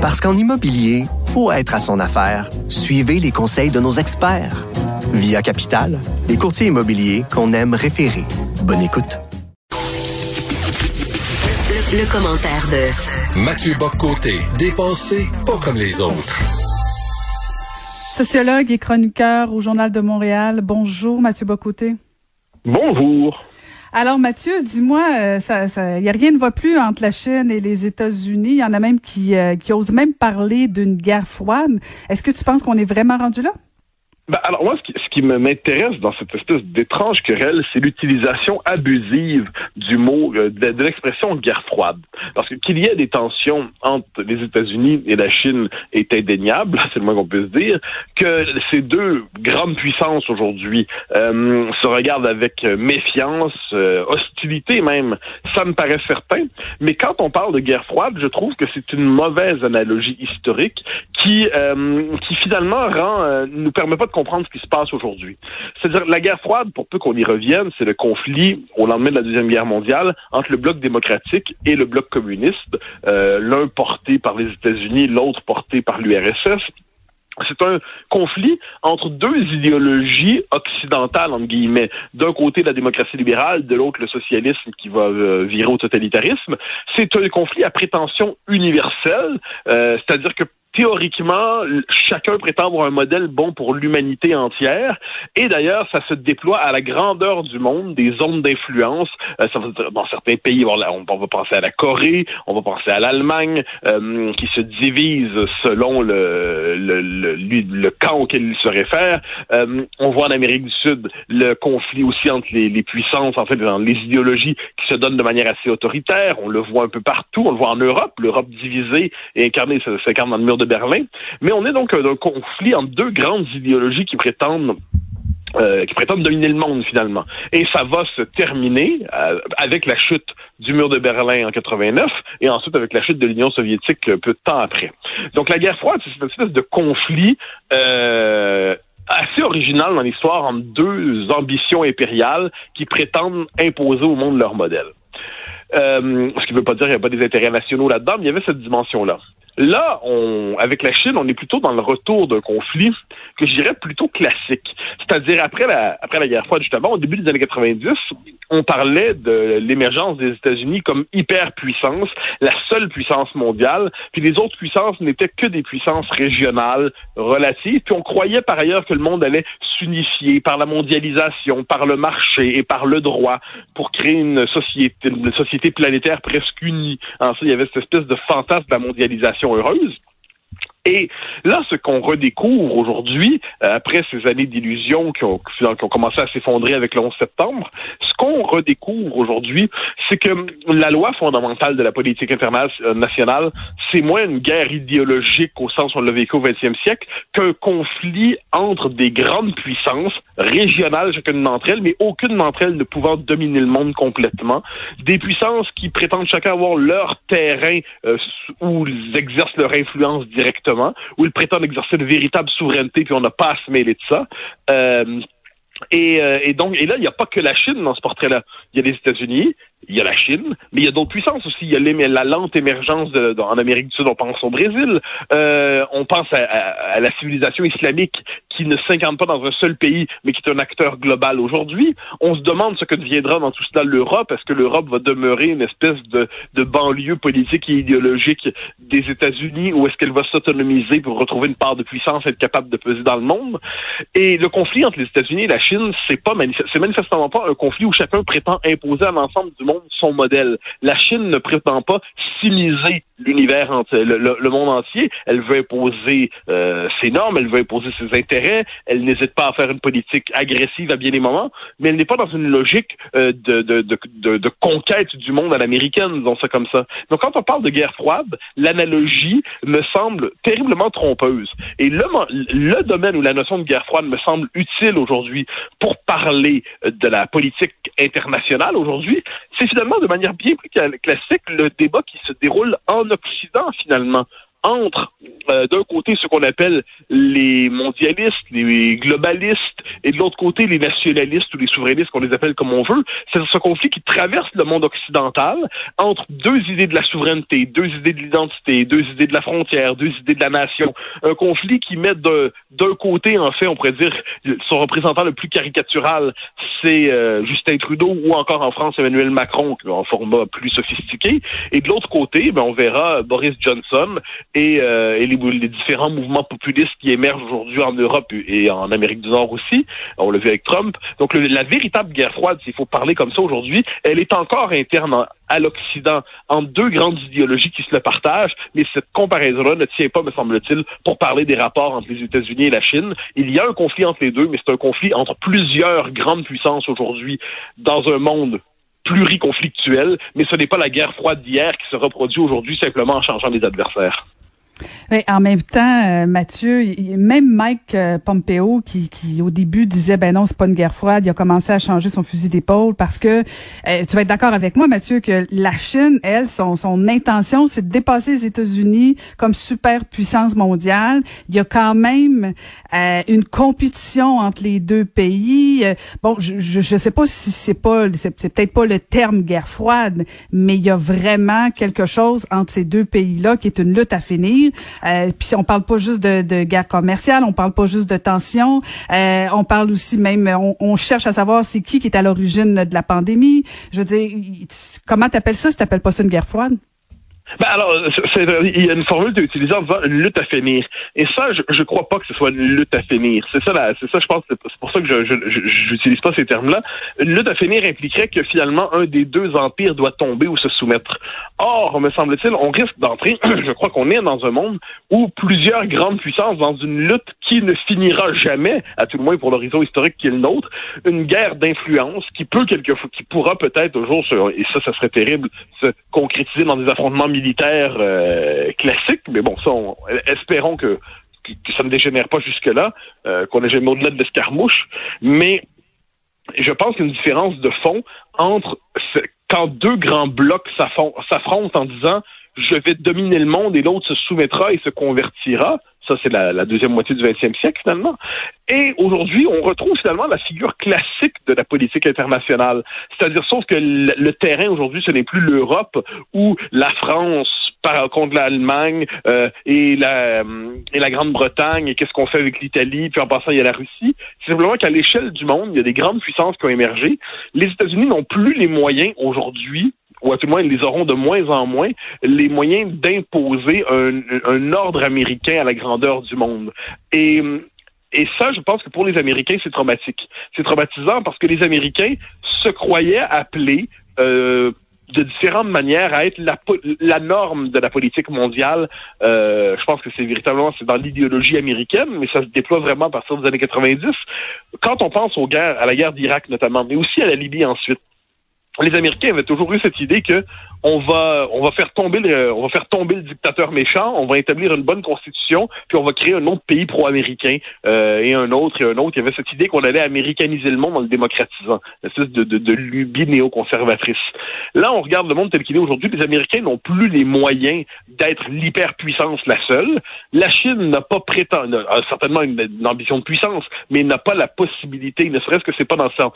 Parce qu'en immobilier, faut être à son affaire. Suivez les conseils de nos experts. Via Capital, les courtiers immobiliers qu'on aime référer. Bonne écoute. Le, commentaire de Mathieu Boccoté, dépensé pas comme les autres. Sociologue et chroniqueur au Journal de Montréal. Bonjour Mathieu Bocoté. Bonjour. Alors Mathieu, dis-moi, euh, ça, ça, y a rien ne va plus entre la Chine et les États-Unis. Il y en a même qui, euh, qui osent même parler d'une guerre froide. Est-ce que tu penses qu'on est vraiment rendu là? Ben, alors moi, ce qui, ce qui m'intéresse dans cette espèce d'étrange querelle, c'est l'utilisation abusive du mot, euh, de, l'expression guerre froide. Parce que qu'il y ait des tensions entre les États-Unis et la Chine est indéniable, c'est le moins qu'on puisse dire. Que ces deux grandes puissances aujourd'hui euh, se regardent avec méfiance, euh, hostilité même, ça me paraît certain. Mais quand on parle de guerre froide, je trouve que c'est une mauvaise analogie historique qui, qui finalement rend, nous permet pas de comprendre ce qui se passe aujourd'hui. C'est-à-dire, la guerre froide, pour peu qu'on y revienne, c'est le conflit au lendemain de la Deuxième Guerre mondiale entre le bloc démocratique et le bloc communiste, euh, l'un porté par les États-Unis, l'autre porté par l'URSS. C'est un conflit entre deux idéologies occidentales, entre guillemets. D'un côté, la démocratie libérale, de l'autre, le socialisme qui va euh, virer au totalitarisme. C'est un conflit à prétention universelle, euh, c'est-à-dire que théoriquement, chacun prétend avoir un modèle bon pour l'humanité entière. Et d'ailleurs, ça se déploie à la grandeur du monde, des zones d'influence. Euh, dans certains pays, on va penser à la Corée, on va penser à l'Allemagne, euh, qui se divise selon le, le, le, le, camp auquel il se réfère. Euh, on voit en Amérique du Sud le conflit aussi entre les, puissances, en fait, dans les idéologies qui se donnent de manière assez autoritaire. On le voit un peu partout. On le voit en Europe. L'Europe divisée et incarnée s'incarne dans le mur de Berlin. Mais on est donc dans un conflit entre deux grandes idéologies qui prétendent euh, qui prétendent dominer le monde finalement. Et ça va se terminer euh, avec la chute du mur de Berlin en 89 et ensuite avec la chute de l'Union soviétique peu de temps après. Donc la guerre froide, c'est une espèce de conflit euh, assez original dans l'histoire entre deux ambitions impériales qui prétendent imposer au monde leur modèle. ce qui ne veut pas dire qu'il n'y a pas des intérêts nationaux là-dedans, mais il y avait cette dimension-là. Là, on, avec la Chine, on est plutôt dans le retour d'un conflit que je dirais plutôt classique. C'est-à-dire après la, après la guerre froide, justement, au début des années 90, on parlait de l'émergence des États-Unis comme hyperpuissance, la seule puissance mondiale, puis les autres puissances n'étaient que des puissances régionales relatives, puis on croyait par ailleurs que le monde allait s'unifier par la mondialisation, par le marché et par le droit pour créer une société, une société planétaire presque unie. Il y avait cette espèce de fantasme de la mondialisation heureuse. Et là, ce qu'on redécouvre aujourd'hui, euh, après ces années d'illusions qui ont, commencé à s'effondrer avec le 11 septembre, ce qu'on redécouvre aujourd'hui, c'est que la loi fondamentale de la politique internationale, c'est moins une guerre idéologique au sens où on l'a vécu au 20e siècle qu'un conflit entre des grandes puissances régionales, chacune d'entre elles, mais aucune d'entre elles ne pouvant dominer le monde complètement. Des puissances qui prétendent chacun avoir leur terrain euh, où ils exercent leur influence directement où ils prétendent exercer une véritable souveraineté, puis on n'a pas à se mêler de ça. Euh, et, euh, et, donc, et là, il n'y a pas que la Chine dans ce portrait-là. Il y a les États-Unis, il y a la Chine, mais il y a d'autres puissances aussi. Il y a la lente émergence en Amérique du Sud, on pense au Brésil, euh, on pense à, la civilisation islamique qui ne s'incarne pas dans un seul pays, mais qui est un acteur global aujourd'hui. On se demande ce que deviendra dans tout cela l'Europe. Est-ce que l'Europe va demeurer une espèce de, banlieue politique et idéologique des États-Unis ou est-ce qu'elle va s'autonomiser pour retrouver une part de puissance, être capable de peser dans le monde? Et le conflit entre les États-Unis et la Chine, c'est pas manifestement pas un conflit où chacun prétend imposer à l'ensemble du monde son modèle. La Chine ne prétend pas s'immiser l'univers le, monde entier. Elle veut imposer euh, ses normes, elle veut imposer ses intérêts. Elle n'hésite pas à faire une politique agressive à bien des moments, mais elle n'est pas dans une logique euh, de, conquête du monde à l'américaine, disons ça comme ça. Donc quand on parle de guerre froide, l'analogie me semble terriblement trompeuse. Et le, le domaine où la notion de guerre froide me semble utile aujourd'hui pour parler de la politique internationale aujourd'hui, c'est finalement de manière bien plus classique le débat qui se déroule en Occident finalement entre euh, d'un côté ce qu'on appelle les mondialistes, les globalistes, et de l'autre côté les nationalistes ou les souverainistes, qu'on les appelle comme on veut. C'est ce conflit qui traverse le monde occidental entre deux idées de la souveraineté, deux idées de l'identité, deux idées de la frontière, deux idées de la nation. Un conflit qui met d'un côté, en fait, on pourrait dire, son représentant le plus caricatural, c'est euh, Justin Trudeau ou encore en France Emmanuel Macron, en format plus sophistiqué. Et de l'autre côté, ben, on verra Boris Johnson et, euh, et les, les, différents mouvements populistes qui émergent aujourd'hui en Europe et en Amérique du Nord aussi. On l'a vu avec Trump. Donc la véritable guerre froide, s'il faut parler comme ça aujourd'hui, elle est encore interne à l'Occident entre deux grandes idéologies qui se le partagent, mais cette comparaison-là ne tient pas, me semble-t-il, pour parler des rapports entre les États-Unis et la Chine. Il y a un conflit entre les deux, mais c'est un conflit entre plusieurs grandes puissances aujourd'hui dans un monde pluriconflictuel, mais ce n'est pas la guerre froide d'hier qui se reproduit aujourd'hui simplement en changeant les adversaires. Mais en même temps, euh, Mathieu, même Mike euh, Pompeo, qui, qui au début disait ben non, c'est pas une guerre froide, il a commencé à changer son fusil d'épaule parce que euh, tu vas être d'accord avec moi, Mathieu, que la Chine, elle, son, son intention, c'est de dépasser les États-Unis comme superpuissance mondiale. Il y a quand même une compétition entre les deux pays. bon, je, je, sais pas si c'est pas, c'est, peut-être pas le terme guerre froide, mais il y a vraiment quelque chose entre ces deux pays-là qui est une lutte à finir. Euh, puis on parle pas juste de, guerre commerciale, on parle pas juste de tension, euh, on parle aussi même, on, on cherche à savoir c'est qui qui est à l'origine de la pandémie. Je veux dire, comment t'appelles ça si t'appelles pas ça une guerre froide? Ben alors, il y a une formule utilisée en disant une lutte à finir. Et ça, je, je crois pas que ce soit une lutte à finir. C'est ça, c'est ça, je pense, c'est pour ça que je n'utilise pas ces termes-là. Une lutte à finir impliquerait que finalement un des deux empires doit tomber ou se soumettre. Or, me semble-t-il, on risque d'entrer. je crois qu'on est dans un monde où plusieurs grandes puissances dans une lutte qui ne finira jamais, à tout le moins pour l'horizon historique qui est le nôtre, une guerre d'influence qui peut quelquefois, qui pourra peut-être un jour, et ça, ça serait terrible, se concrétiser dans des affrontements militaire euh, classique, mais bon, ça, espérons que, ça ne dégénère pas jusque-là, euh, qu'on ait jamais au-delà de l'escarmouche, mais je pense qu'il y a une différence de fond entre quand deux grands blocs s'affrontent en disant je vais dominer le monde et l'autre se soumettra et se convertira, ça, c'est la, deuxième moitié du 20e siècle, finalement. Et aujourd'hui, on retrouve finalement la figure classique de la politique internationale. C'est-à-dire, sauf que le, terrain aujourd'hui, ce n'est plus l'Europe où la France par contre l'Allemagne euh, et la et la Grande-Bretagne et qu'est-ce qu'on fait avec l'Italie puis en passant il y a la Russie c'est simplement qu'à l'échelle du monde il y a des grandes puissances qui ont émergé les États-Unis n'ont plus les moyens aujourd'hui ou à tout le moins ils auront de moins en moins, les moyens d'imposer un, un, ordre américain à la grandeur du monde. Et, et ça, je pense que pour les Américains, c'est traumatique. C'est traumatisant parce que les Américains se croyaient appelés euh, de différentes manières à être la, la norme de la politique mondiale. Euh, je pense que c'est véritablement c'est dans l'idéologie américaine, mais ça se déploie vraiment à partir des années 90. Quand on pense aux guerres, à la guerre d'Irak notamment, mais aussi à la Libye ensuite, les Américains avaient toujours eu cette idée que on va on va faire tomber le on va faire tomber le dictateur méchant, on va établir une bonne constitution, puis on va créer un autre pays pro-américain euh, et un autre et un autre. Il y avait cette idée qu'on allait américaniser le monde en le démocratisant, une espèce de, de, de lubie néoconservatrice. Là, on regarde le monde tel qu'il est aujourd'hui. Les Américains n'ont plus les moyens d'être l'hyperpuissance la seule. La Chine n'a pas prétendu, a certainement une, ambition de puissance, mais n'a pas la possibilité, ne serait-ce que c'est pas dans ça,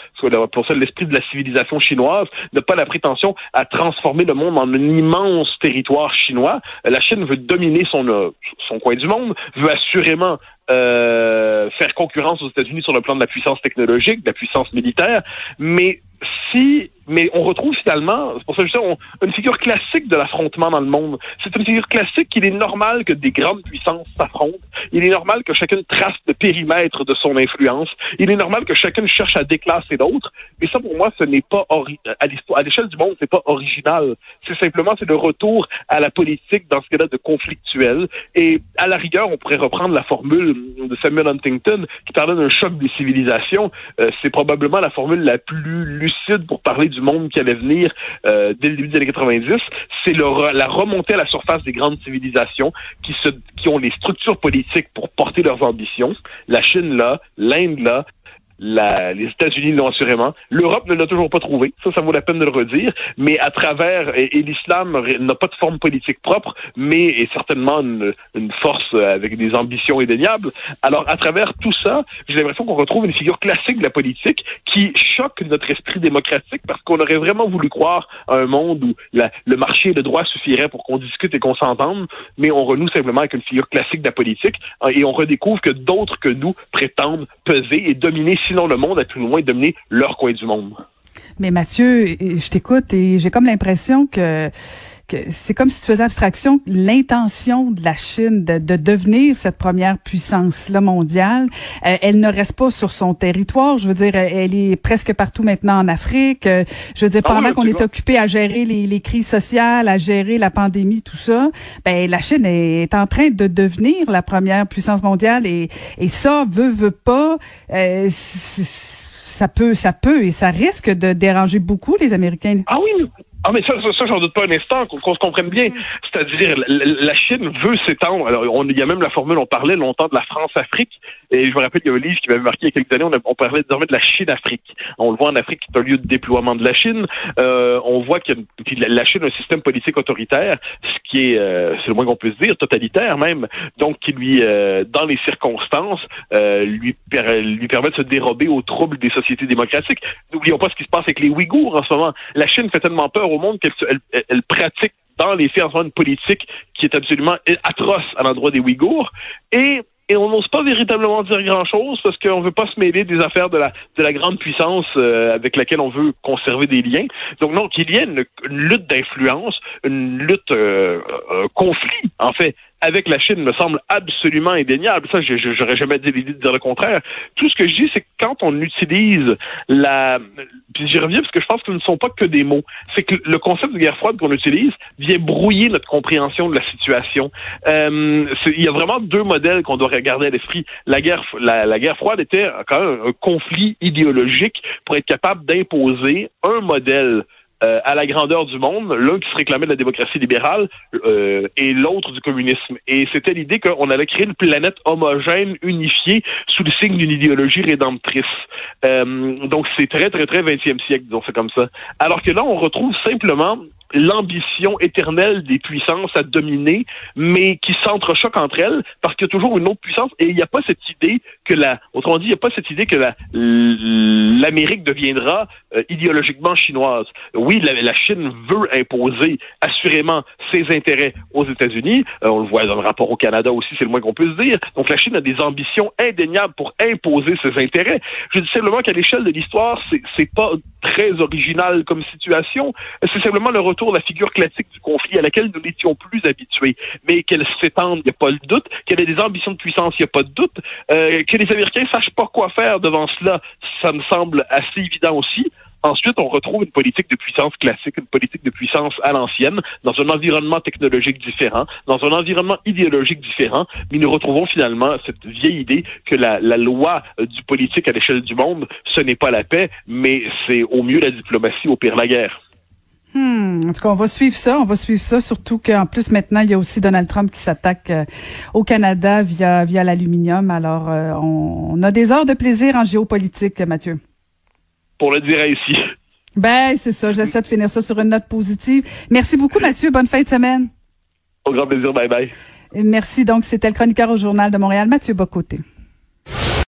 pour ça l'esprit de la civilisation chinoise, n'a pas la prétention à transformer le monde en un immense territoire chinois. La Chine veut dominer son, euh, son coin du monde, veut assurément euh, faire concurrence aux États-Unis sur le plan de la puissance technologique, de la puissance militaire, mais si mais on retrouve finalement, c'est pour ça que je dis, une figure classique de l'affrontement dans le monde. C'est une figure classique qu'il est normal que des grandes puissances s'affrontent. Il est normal que chacune trace le périmètre de son influence. Il est normal que chacune cherche à déclasser l'autre. Mais ça, pour moi, ce n'est pas à l'échelle du monde, c'est pas original. C'est simplement c'est le retour à la politique dans ce cas-là de conflictuel. Et à la rigueur, on pourrait reprendre la formule de Samuel Huntington qui parlait d'un choc des civilisations. Euh, c'est probablement la formule la plus lucide pour parler du monde qui allait venir euh, dès le début des années 90, c'est la remontée à la surface des grandes civilisations qui, qui ont les structures politiques pour porter leurs ambitions. La Chine là, l'Inde là, les États-Unis l'ont assurément. L'Europe ne l'a toujours pas trouvé. Ça, ça vaut la peine de le redire. Mais à travers, et, l'islam n'a pas de forme politique propre, mais est certainement une, force avec des ambitions indéniables. Alors, à travers tout ça, j'ai l'impression qu'on retrouve une figure classique de la politique qui choque notre esprit démocratique parce qu'on aurait vraiment voulu croire à un monde où le marché et le droit suffiraient pour qu'on discute et qu'on s'entende, mais on renoue simplement avec une figure classique de la politique et on redécouvre que d'autres que nous prétendent peser et dominer sinon le monde, à tout le moins dominer leur coin du monde. Mais Mathieu, je t'écoute et j'ai comme l'impression que c'est comme si tu faisais abstraction l'intention de la Chine de, devenir cette première puissance là mondiale. Euh, elle ne reste pas sur son territoire. Je veux dire, elle est presque partout maintenant en Afrique. Euh, je veux dire, ah pendant qu'on est occupé à gérer les, les, crises sociales, à gérer la pandémie, tout ça, ben la Chine est en train de devenir la première puissance mondiale et, et ça veut veut pas. Euh, ça peut, ça peut et ça risque de déranger beaucoup les Américains. Ah oui, ah, mais ça, ça, ça j'en doute pas un instant, qu'on se comprenne bien. Mm. C'est-à-dire, la, Chine veut s'étendre. Alors, on, il y a même la formule, on parlait longtemps de la France-Afrique. Et je me rappelle qu'il y a un livre qui m'avait marqué il y a quelques années, on, on parlait désormais de la Chine-Afrique. On le voit en Afrique, qui est un lieu de déploiement de la Chine. Euh, on voit que la Chine a un système politique autoritaire, ce qui est, euh, c'est le moins qu'on puisse dire, totalitaire même. Donc, qui lui, euh, dans les circonstances, euh, lui, lui permet de se dérober aux troubles des sociétés démocratiques. N'oublions pas ce qui se passe avec les Ouïghours en ce moment. La Chine fait tellement peur monde qu'elle elle, pratique dans les faits en une politique qui est absolument atroce à l'endroit des Ouïghours. Et on n'ose pas véritablement dire grand-chose parce qu'on veut pas se mêler des affaires de la de la grande puissance euh, avec laquelle on veut conserver des liens. Donc non, qu'il y ait une, lutte d'influence, une lutte euh, un conflit en fait avec la Chine me semble absolument indéniable. Ça, j'aurais jamais dit l'idée de dire le contraire. Tout ce que je dis, c'est que quand on utilise la... Puis j'y reviens parce que je pense que ce ne sont pas que des mots. C'est que le concept de guerre froide qu'on utilise vient brouiller notre compréhension de la situation. Euh, il y a vraiment deux modèles qu'on doit regarder à l'esprit. La guerre, la guerre froide était quand même un conflit idéologique pour être capable d'imposer un modèle euh, à la grandeur du monde, l'un qui se réclamait de la démocratie libérale euh, et l'autre du communisme. Et c'était l'idée qu'on allait créer une planète homogène, unifiée, sous le signe d'une idéologie rédemptrice. Euh, donc c'est très, très, très 20e siècle, disons c'est comme ça. Alors que là, on retrouve simplement l'ambition éternelle des puissances à dominer, mais qui s'entrechoquent entre elles parce qu'il y a toujours une autre puissance et il n'y a pas cette idée que la, autrement dit, il n'y a pas cette idée que la, l'Amérique deviendra euh, idéologiquement chinoise. Oui, la, Chine veut imposer assurément ses intérêts aux États-Unis. Euh, on le voit dans le rapport au Canada aussi, c'est le moins qu'on puisse dire. Donc la Chine a des ambitions indéniables pour imposer ses intérêts. Je dis simplement qu'à l'échelle de l'histoire, c'est, c'est pas très original comme situation. C'est simplement le retour de la figure classique du conflit à laquelle nous n'étions plus habitués. Mais qu'elle s'étende, il n'y a pas de doute. Qu'elle ait des ambitions de puissance, il n'y a pas de doute. Euh, que les Américains sachent pas quoi faire devant cela, ça me semble assez évident aussi. Ensuite, on retrouve une politique de puissance classique, une politique de puissance à l'ancienne, dans un environnement technologique différent, dans un environnement idéologique différent, mais nous retrouvons finalement cette vieille idée que la, loi du politique à l'échelle du monde, ce n'est pas la paix, mais c'est au mieux la diplomatie, au pire la guerre. Hmm. En tout cas, on va suivre ça. On va suivre ça, surtout qu'en plus maintenant, il y a aussi Donald Trump qui s'attaque euh, au Canada via via l'aluminium. Alors, euh, on, on, a des heures de plaisir en géopolitique, Mathieu pour le dire ici. Ben, c'est ça. J'essaie de finir ça sur une note positive. Merci beaucoup, Mathieu. Bonne fin de semaine. Au grand plaisir. Bye bye. Merci. Donc, c'était le chroniqueur au Journal de Montréal, Mathieu Bocoté.